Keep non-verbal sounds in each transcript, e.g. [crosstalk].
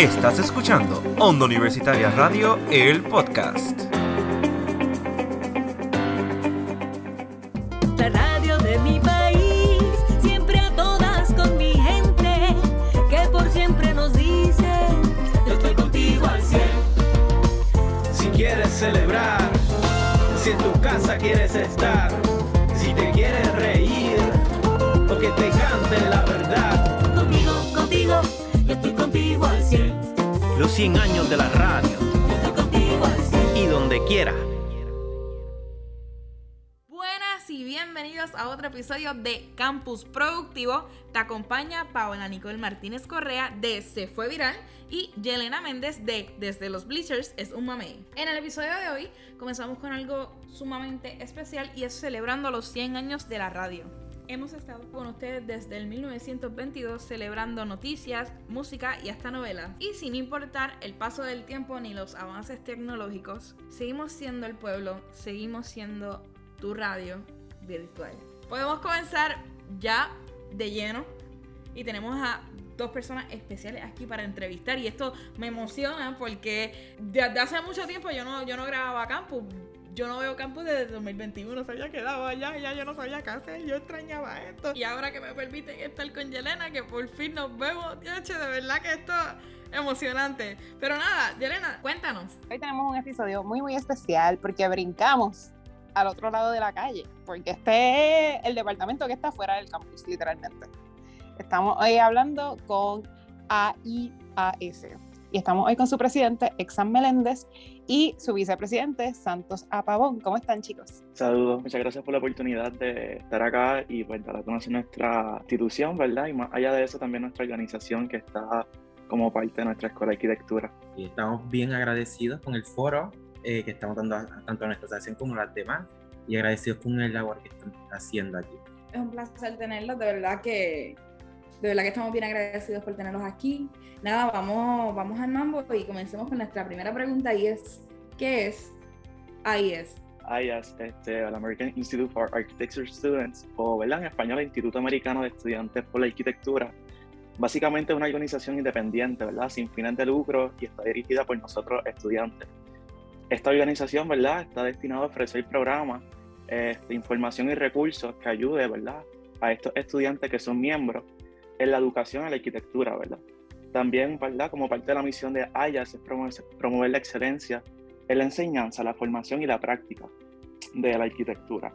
Estás escuchando Onda Universitaria Radio, el podcast. La radio de mi país, siempre a todas con mi gente, que por siempre nos dice, yo estoy contigo al cielo. Si quieres celebrar, si en tu casa quieres estar, si te quieres reír o que te cante la verdad. Los 100 años de la radio y donde quiera. Buenas y bienvenidos a otro episodio de Campus Productivo. Te acompaña Paola Nicole Martínez Correa de Se Fue Viral y Yelena Méndez de Desde los Bleachers es un mamey. En el episodio de hoy comenzamos con algo sumamente especial y es celebrando los 100 años de la radio. Hemos estado con ustedes desde el 1922 celebrando noticias, música y hasta novelas. Y sin importar el paso del tiempo ni los avances tecnológicos, seguimos siendo el pueblo, seguimos siendo tu radio virtual. Después comenzar ya de lleno y tenemos a dos personas especiales aquí para entrevistar y esto me emociona porque desde hace mucho tiempo yo no, yo no grababa campus. Yo no veo campus desde 2021, se había quedado allá, ya yo no sabía qué hacer, yo extrañaba esto. Y ahora que me permiten estar con Yelena, que por fin nos vemos, de verdad que esto es emocionante. Pero nada, Yelena, cuéntanos. Hoy tenemos un episodio muy, muy especial porque brincamos al otro lado de la calle, porque este es el departamento que está fuera del campus, literalmente. Estamos hoy hablando con AIAS y estamos hoy con su presidente, Exam Meléndez, y su vicepresidente, Santos Apavón. ¿Cómo están, chicos? Saludos, muchas gracias por la oportunidad de estar acá y pues dar a conocer nuestra institución, ¿verdad? Y más allá de eso también nuestra organización que está como parte de nuestra escuela de arquitectura. y estamos bien agradecidos con el foro eh, que estamos dando a- tanto a nuestra asociación como a las demás y agradecidos con el labor que están haciendo aquí. Es un placer tenerlos, de verdad que de verdad que estamos bien agradecidos por tenerlos aquí. Nada, vamos, vamos al mambo y comencemos con nuestra primera pregunta y es ¿qué es AIS? IAS, este, el American Institute for Architecture Students, o ¿verdad? en español Instituto Americano de Estudiantes por la Arquitectura. Básicamente es una organización independiente, ¿verdad? Sin fines de lucro y está dirigida por nosotros estudiantes. Esta organización, ¿verdad? Está destinada a ofrecer programas, este, información y recursos que ayude, ¿verdad? A estos estudiantes que son miembros en la educación en la arquitectura, ¿verdad? También, ¿verdad? Como parte de la misión de IAS es promover, la excelencia en la enseñanza, la formación y la práctica de la arquitectura.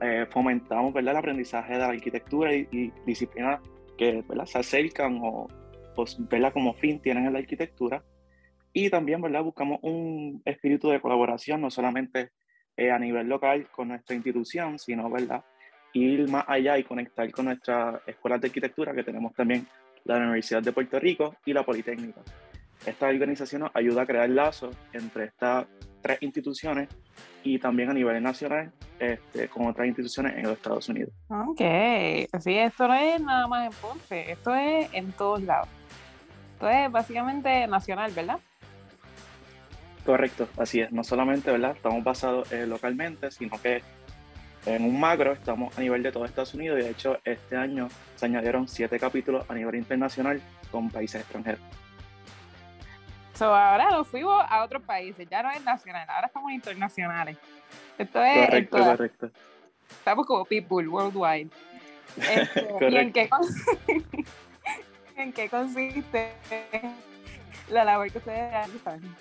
Eh, fomentamos ¿verdad? el aprendizaje de la arquitectura y, y disciplinas que ¿verdad? se acercan o, o, ¿verdad? como fin tienen en la arquitectura. Y también ¿verdad? buscamos un espíritu de colaboración, no solamente eh, a nivel local con nuestra institución, sino ¿verdad? Ir más allá y conectar con nuestras escuelas de arquitectura que tenemos también la Universidad de Puerto Rico y la Politécnica. Esta organización nos ayuda a crear lazos entre estas tres instituciones y también a nivel nacional este, con otras instituciones en los Estados Unidos. Ok, así esto no es nada más en Ponce, esto es en todos lados. Esto es básicamente nacional, ¿verdad? Correcto, así es. No solamente ¿verdad? estamos basados eh, localmente, sino que en un macro estamos a nivel de todo Estados Unidos y de hecho este año se añadieron siete capítulos a nivel internacional con países extranjeros. So, ahora nos fuimos a otros países, ya no es nacional, ahora estamos internacionales. Esto es, Correcto, correcto. estamos como people worldwide. [laughs] Este, ¿Y en qué, [laughs] en qué consiste la labor que ustedes realizan?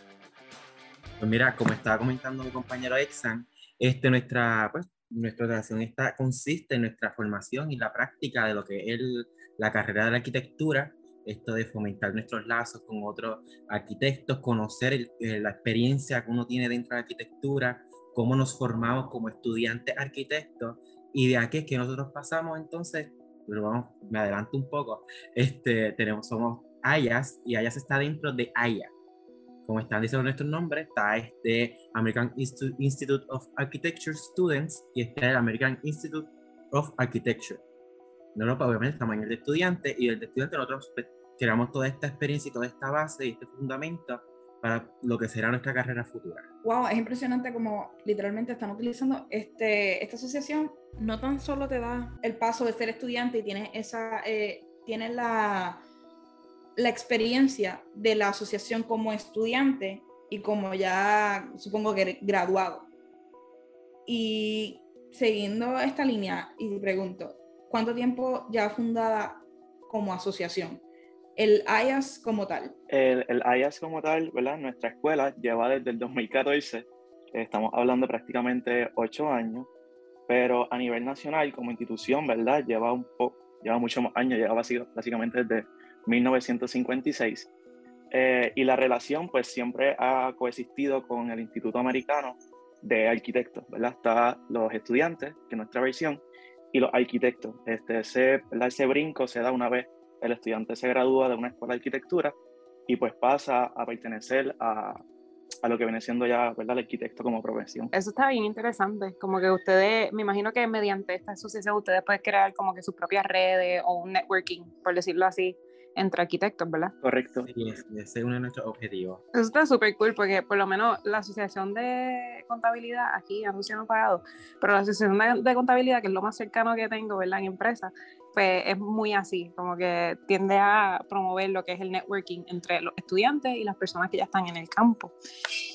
Pues mira, como estaba comentando mi compañero Exan, este, nuestra, pues, nuestra relación está, consiste en nuestra formación y la práctica de lo que es el- la carrera de la arquitectura, esto de fomentar nuestros lazos con otros arquitectos, conocer el- eh, la experiencia que uno tiene dentro de la arquitectura, cómo nos formamos como estudiantes arquitectos y de aquí es que nosotros pasamos entonces, pero vamos, me adelanto un poco, este, tenemos, somos AYAS y AYAS está dentro de AYA. Como están diciendo nuestros nombres, está este American Institute of Architecture Students y este el American Institute of Architecture. No, pues, obviamente en el de estudiante y el de estudiante nosotros pues, creamos toda esta experiencia y toda esta base y este fundamento para lo que será nuestra carrera futura. Wow, es impresionante como literalmente están utilizando este, esta asociación. No tan solo te da el paso de ser estudiante y tienes esa, eh, tienes la, la experiencia de la asociación como estudiante y como ya supongo que graduado. Y siguiendo esta línea, y pregunto, ¿cuánto tiempo ya fundada como asociación? El IAS como tal. El, el IAS como tal, ¿verdad? Nuestra escuela lleva desde el 2014, estamos hablando prácticamente ocho años, pero a nivel nacional como institución, ¿verdad? Lleva un poco, lleva muchos años, lleva básicamente desde 1956. Eh, y la relación pues siempre ha coexistido con el Instituto Americano de Arquitectos, ¿verdad? Está los estudiantes, que es nuestra versión, y los arquitectos. Este, ese, ese brinco se da una vez el estudiante se gradúa de una escuela de arquitectura y pues pasa a pertenecer a, a lo que viene siendo ya, ¿verdad? El arquitecto como profesión. Eso está bien interesante, como que ustedes, me imagino que mediante esta asociación ustedes pueden crear como que sus propias redes o un networking, por decirlo así, entre arquitectos, ¿verdad? Correcto. Sí, ese es uno de nuestros objetivos. Eso está súper cool porque por lo menos la asociación de contabilidad, aquí anuncio no pagado, pero la asociación de, de, contabilidad, que es lo más cercano que tengo, ¿verdad? En empresa, pues es muy así, como que tiende a promover lo que es el networking entre los estudiantes y las personas que ya están en el campo.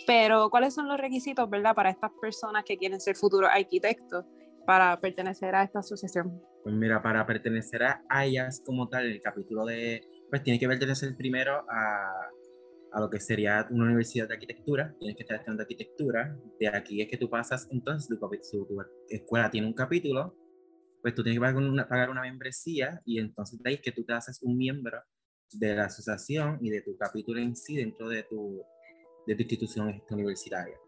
Pero, ¿cuáles son los requisitos, ¿verdad? Para estas personas que quieren ser futuros arquitectos para pertenecer a esta asociación? Pues mira, para pertenecer a AYAS como tal, el capítulo de pues tiene que pertenecer primero a, a, lo que sería una universidad de arquitectura, tienes que estar estudiando arquitectura, de aquí es que tú pasas, entonces tu, tu, escuela tiene un capítulo, pues tú tienes que pagar una, membresía y entonces de ahí que tú te haces un miembro de la asociación y de tu capítulo en sí dentro de tu, de tu institución universitaria.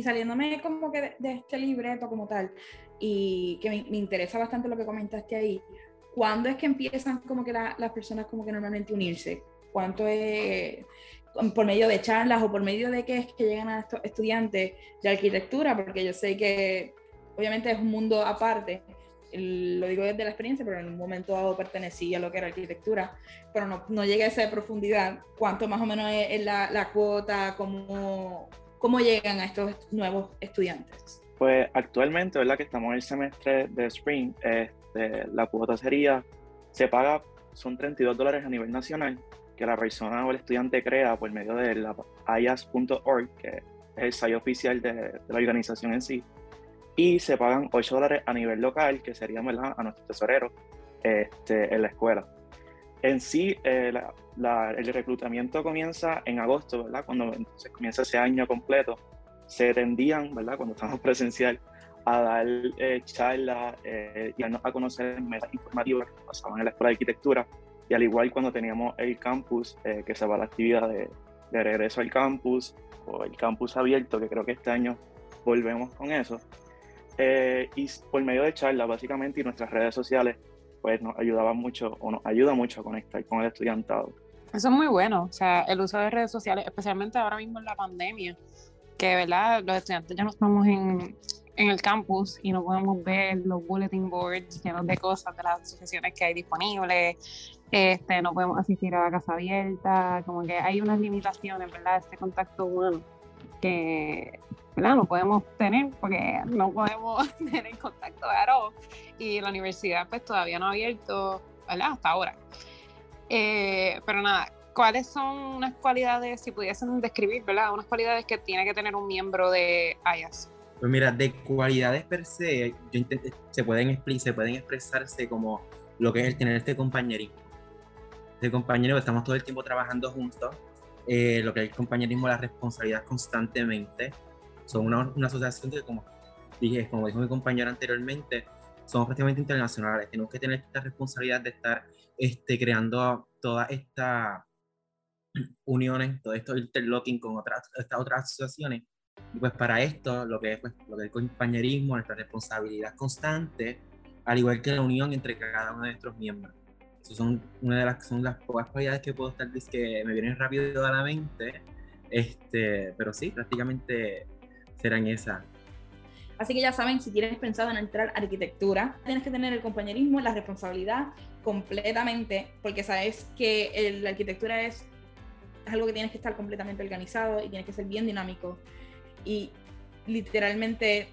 Y saliéndome como que de, este libreto como tal, y que me, interesa bastante lo que comentaste ahí, ¿cuándo es que empiezan como que la, las personas como que normalmente unirse? ¿Cuánto es por medio de charlas o por medio de qué es que llegan a estos estudiantes de arquitectura? Porque yo sé que obviamente es un mundo aparte, lo digo desde la experiencia, pero en un momento dado pertenecía a lo que era arquitectura, pero no, no llega a esa profundidad. ¿Cuánto más o menos es, la, cuota? ¿Cómo, ¿Cómo llegan a estos nuevos estudiantes? Pues actualmente, ¿verdad? Que estamos en el semestre de Spring, este, la cuota sería, se paga, son 32 dólares a nivel nacional, que la persona o el estudiante crea por medio de la IAS.org, que es el site oficial de, la organización en sí, y se pagan 8 dólares a nivel local, que sería ¿verdad? a nuestro tesorero este, en la escuela. En sí, eh, la, la, el reclutamiento comienza en agosto, ¿verdad? Cuando entonces comienza ese año completo. Se tendían, ¿verdad? Cuando estamos [laughs] presencial, a dar eh, charlas eh, y a, a conocer metas informativas que pasaban en la Escuela de Arquitectura. Y al igual cuando teníamos el campus, eh, que se va la actividad de, de, regreso al campus o el campus abierto, que creo que este año volvemos con eso. Eh, y por medio de charlas, básicamente, y nuestras redes sociales, pues nos ayudaba mucho o nos ayuda mucho a conectar con el estudiantado. Eso es muy bueno, o sea, el uso de redes sociales, especialmente ahora mismo en la pandemia, que, ¿verdad? Los estudiantes ya no estamos en, en el campus y no podemos ver los bulletin boards llenos de cosas de las asociaciones que hay disponibles, este, no podemos asistir a la casa abierta, como que hay unas limitaciones, ¿verdad? Este contacto humano que, No podemos tener porque no podemos [laughs] tener contacto claro y la universidad pues todavía no ha abierto, ¿verdad? Hasta ahora. Eh, pero nada, ¿cuáles son unas cualidades, si pudiesen describir, ¿verdad? Unas cualidades que tiene que tener un miembro de IAS. Pues mira, de cualidades per se, se, pueden, se pueden expresarse como lo que es el tener este compañerismo. Este compañero que estamos todo el tiempo trabajando juntos, eh, lo que es el compañerismo, la responsabilidad constantemente. Son una, una asociación que, como dije, como dijo mi compañero anteriormente, somos prácticamente internacionales. Tenemos que tener esta responsabilidad de estar este, creando todas estas uniones, todo esto interlocking con otras, estas otras asociaciones y pues para esto, lo que es pues, lo que es el compañerismo, nuestra responsabilidad constante, al igual que la unión entre cada uno de nuestros miembros. Esas son una de las, son las pocas cualidades que puedo estar que me vienen rápido a la mente, este, pero sí, prácticamente serán esas. Así que ya saben, si tienes pensado en entrar a arquitectura, tienes que tener el compañerismo, la responsabilidad completamente, porque sabes que el, la arquitectura es, es algo que tienes que estar completamente organizado y tienes que ser bien dinámico y literalmente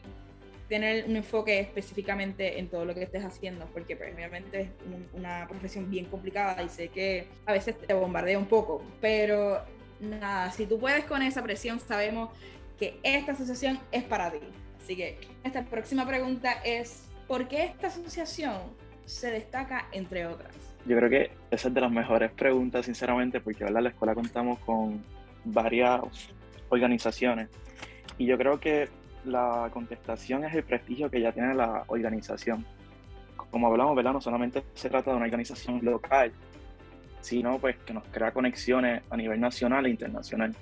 tener un enfoque específicamente en todo lo que estés haciendo, porque pues, obviamente es un- una profesión bien complicada y sé que a veces te bombardea un poco, pero nada, si tú puedes con esa presión, sabemos que esta asociación es para ti. Así que esta próxima pregunta es, ¿por qué esta asociación se destaca entre otras? Yo creo que esa es de las mejores preguntas, sinceramente, porque ¿verdad? en la escuela contamos con varias organizaciones y yo creo que la contestación es el prestigio que ya tiene la organización. Como hablamos, ¿verdad? no solamente se trata de una organización local, sino pues que nos crea conexiones a nivel nacional e internacional.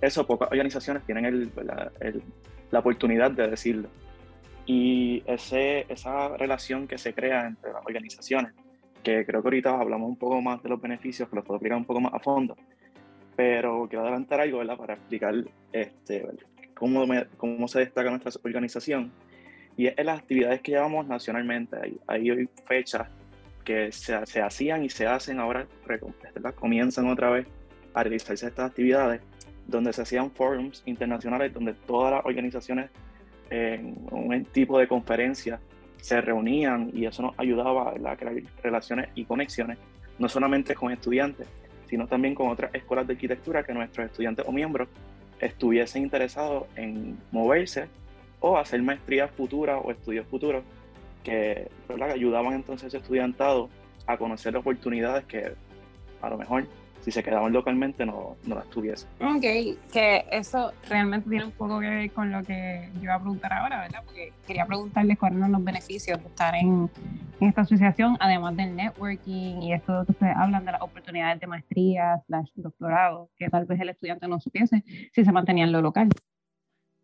Eso pocas organizaciones tienen el, ¿verdad? el- la oportunidad de decirlo. Y ese, esa relación que se crea entre las organizaciones que creo que ahorita hablamos un poco más de los beneficios, que los puedo explicar un poco más a fondo, pero quiero adelantar algo, ¿verdad? Para explicar este, cómo, me- cómo se destaca nuestra organización. Y es en las actividades que llevamos nacionalmente. Hay, hay fechas que se, se hacían y se hacen ahora, comienzan otra vez a realizarse estas actividades, donde se hacían forums internacionales, donde todas las organizaciones en un tipo de conferencia se reunían y eso nos ayudaba a crear relaciones y conexiones, no solamente con estudiantes, sino también con otras escuelas de arquitectura que nuestros estudiantes o miembros estuviesen interesados en moverse o hacer maestrías futuras o estudios futuros que ayudaban entonces a ese estudiantado a conocer oportunidades que a lo mejor si se quedaban localmente no, no las tuviesen. Ok, que eso realmente tiene un poco que ver con lo que yo iba a preguntar ahora, ¿verdad? Porque quería preguntarles cuáles son los beneficios de estar en, en esta asociación, además del networking y esto que ustedes hablan de las oportunidades de maestría, slash doctorado, que tal vez el estudiante no supiese si se mantenía en lo local.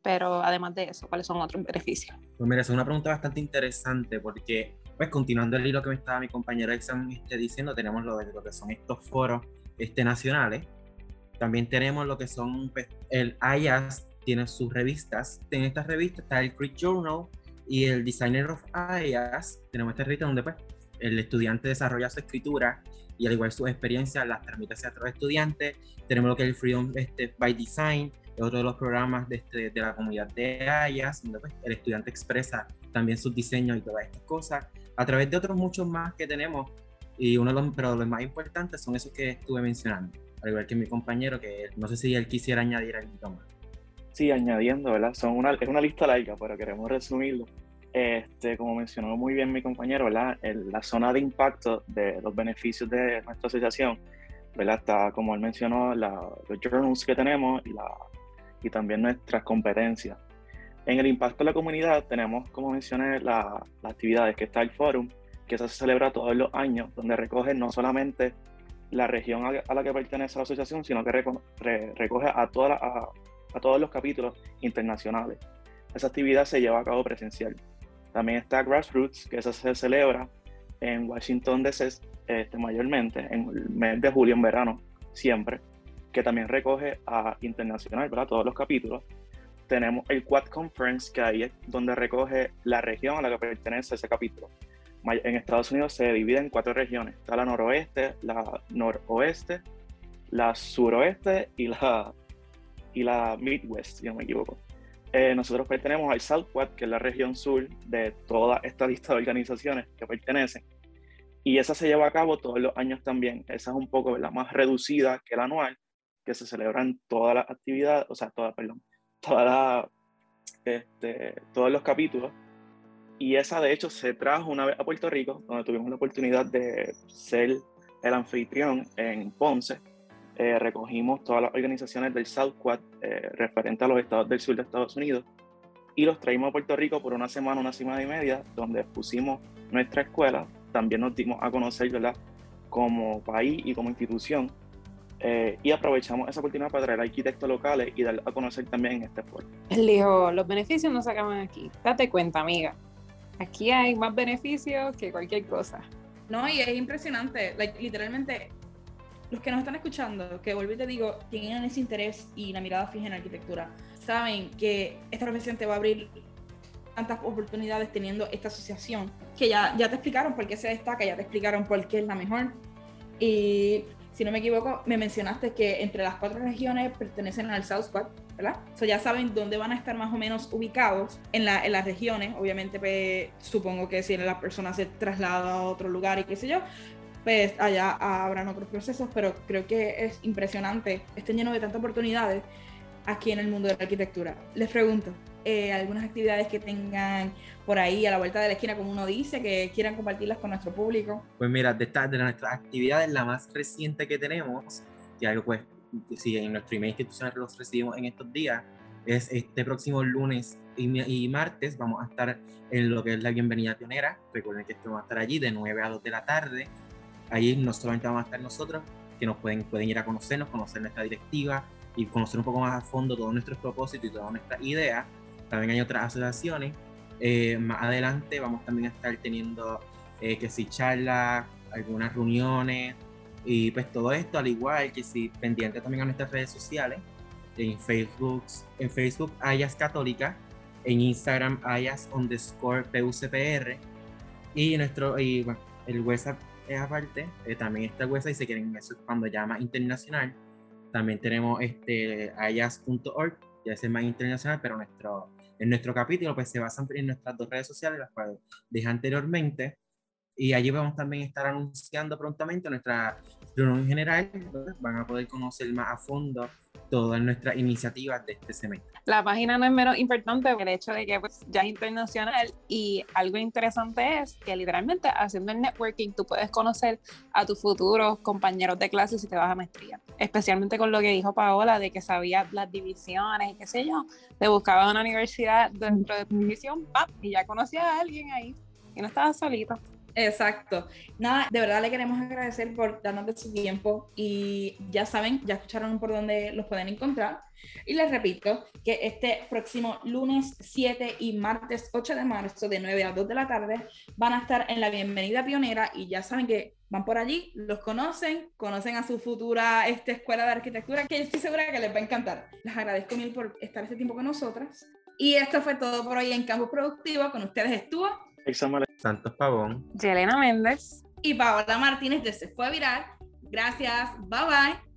Pero además de eso, ¿cuáles son otros beneficios? Pues mira, esa es una pregunta bastante interesante porque, pues continuando el hilo que me estaba mi compañero Exam este, diciendo, tenemos lo, de, lo que son estos foros este, nacionales. También tenemos lo que son, pues, el IAS tiene sus revistas. En estas revistas está el Creek Journal y el Designer of IAS. Tenemos esta revista donde pues, el estudiante desarrolla su escritura y al igual sus experiencias las transmite hacia otros estudiantes. Tenemos lo que es el Freedom este, by Design, es otro de los programas de, este, de la comunidad de IAS, donde pues, el estudiante expresa también sus diseños y todas estas cosas, a través de otros muchos más que tenemos, y uno de los, pero los más importantes son esos que estuve mencionando, al igual que mi compañero, que no sé si él quisiera añadir algo más. Sí, añadiendo, ¿verdad? Son una, es una lista larga, pero queremos resumirlo. Este, como mencionó muy bien mi compañero, ¿verdad? El- la zona de impacto de los beneficios de nuestra asociación, ¿verdad? Está, como él mencionó, la- los journals que tenemos y, la, y también nuestras competencias. En el impacto de la comunidad tenemos, como mencioné, la- las actividades que está el Forum, que se celebra todos los años, donde recoge no solamente la región a, la que pertenece la asociación, sino que reco- re- recoge a, toda la- a, a todos los capítulos internacionales. Esa actividad se lleva a cabo presencial. También está Grassroots, que esa se celebra en Washington DC, este, mayormente, en el mes de julio, en verano, siempre, que también recoge a internacional, ¿verdad? Todos los capítulos. Tenemos el Quad Conference, que ahí es donde recoge la región a la que pertenece ese capítulo. En Estados Unidos se divide en cuatro regiones. Está la noroeste, la noroeste, la suroeste y la, y la Midwest, si no me equivoco. Eh, nosotros pertenecemos al Southwest, que es la región sur de toda esta [laughs] lista de organizaciones que pertenecen. Y esa se lleva a cabo todos los años también. Esa es un poco la más reducida que la anual, que se celebran todas las actividades, o sea, todas, perdón, todas este, todos los capítulos. Y esa, de hecho, se trajo una vez a Puerto Rico, donde tuvimos la oportunidad de ser el anfitrión en Ponce. Eh, recogimos todas las organizaciones del Southwest eh, referente a los estados del sur de Estados Unidos y los traímos a Puerto Rico por una semana, una semana y media, donde pusimos nuestra escuela. También nos dimos a conocer, ¿verdad? Como país y como institución. Eh, y aprovechamos esa oportunidad para traer arquitectos locales y dar a conocer también en este foro. Él dijo, los beneficios no se acaban aquí. Date cuenta, amiga. Aquí hay más beneficios que cualquier cosa. No, y es impresionante. Like, literalmente, los que nos están escuchando, que vuelvo y te digo, tienen ese interés y la mirada fija en la arquitectura, saben que esta profesión te va a abrir tantas oportunidades teniendo esta asociación, que ya, ya te explicaron por qué se destaca, ya te explicaron por qué es la mejor. Y si no me equivoco, me mencionaste que entre las cuatro regiones pertenecen al Southwest. ¿verdad? So ya saben dónde van a estar más o menos ubicados en, la, en las regiones. Obviamente, pues, supongo que si la persona se traslada a otro lugar y qué sé yo, pues allá habrán otros procesos, pero creo que es impresionante, estén lleno de tantas oportunidades aquí en el mundo de la arquitectura. Les pregunto, eh, algunas actividades que tengan por ahí a la vuelta de la esquina, como uno dice, que quieran compartirlas con nuestro público. Pues mira, de, estas de nuestras actividades, la más reciente que tenemos, que algo pues, si en nuestro email institucional los recibimos en estos días, es este próximo lunes y, y, martes vamos a estar en lo que es la bienvenida pionera. Recuerden que vamos a estar allí de 9 a 2 de la tarde. Allí no solamente vamos a estar nosotros, que nos pueden, pueden ir a conocernos, conocer nuestra directiva y conocer un poco más a fondo todos nuestros propósitos y todas nuestras ideas. También hay otras asociaciones. Eh, más adelante vamos también a estar teniendo eh, que si charlas, algunas reuniones y pues todo esto al igual que si pendiente también a nuestras redes sociales en Facebook, en Facebook Ayas Católica, en Instagram Ayas underscore PUCPR y nuestro y bueno, el WhatsApp es aparte, eh, también está el website si quieren eso cuando llama internacional. También tenemos este ayas.org, ya es más internacional, pero nuestro, en nuestro capítulo pues se basan en nuestras dos redes sociales, las cuales dije anteriormente. Y allí vamos también a estar anunciando prontamente nuestra reunión general. Van a poder conocer más a fondo todas nuestras iniciativas de este semestre. La página no es menos importante por el hecho de que pues, ya es internacional y algo interesante es que literalmente haciendo el networking tú puedes conocer a tus futuros compañeros de clase si te vas a maestría. Especialmente con lo que dijo Paola de que sabía las divisiones y qué sé yo, te buscabas una universidad dentro de tu división ¡pap! y ya conocías a alguien ahí y no estabas solito. Exacto. Nada, de verdad le queremos agradecer por darnos de su tiempo y ya saben, ya escucharon por dónde los pueden encontrar. Y les repito que este próximo lunes 7 y martes 8 de marzo de 9 a 2 de la tarde van a estar en la Bienvenida Pionera y ya saben que van por allí, los conocen, conocen a su futura este, escuela de arquitectura que estoy segura que les va a encantar. Les agradezco mil por estar este tiempo con nosotras. Y esto fue todo por hoy en Campus Productivo. Con ustedes estuvo Santos Pavón, Yelena Méndez y Paola Martínez de Se Fue Viral. Gracias, bye bye.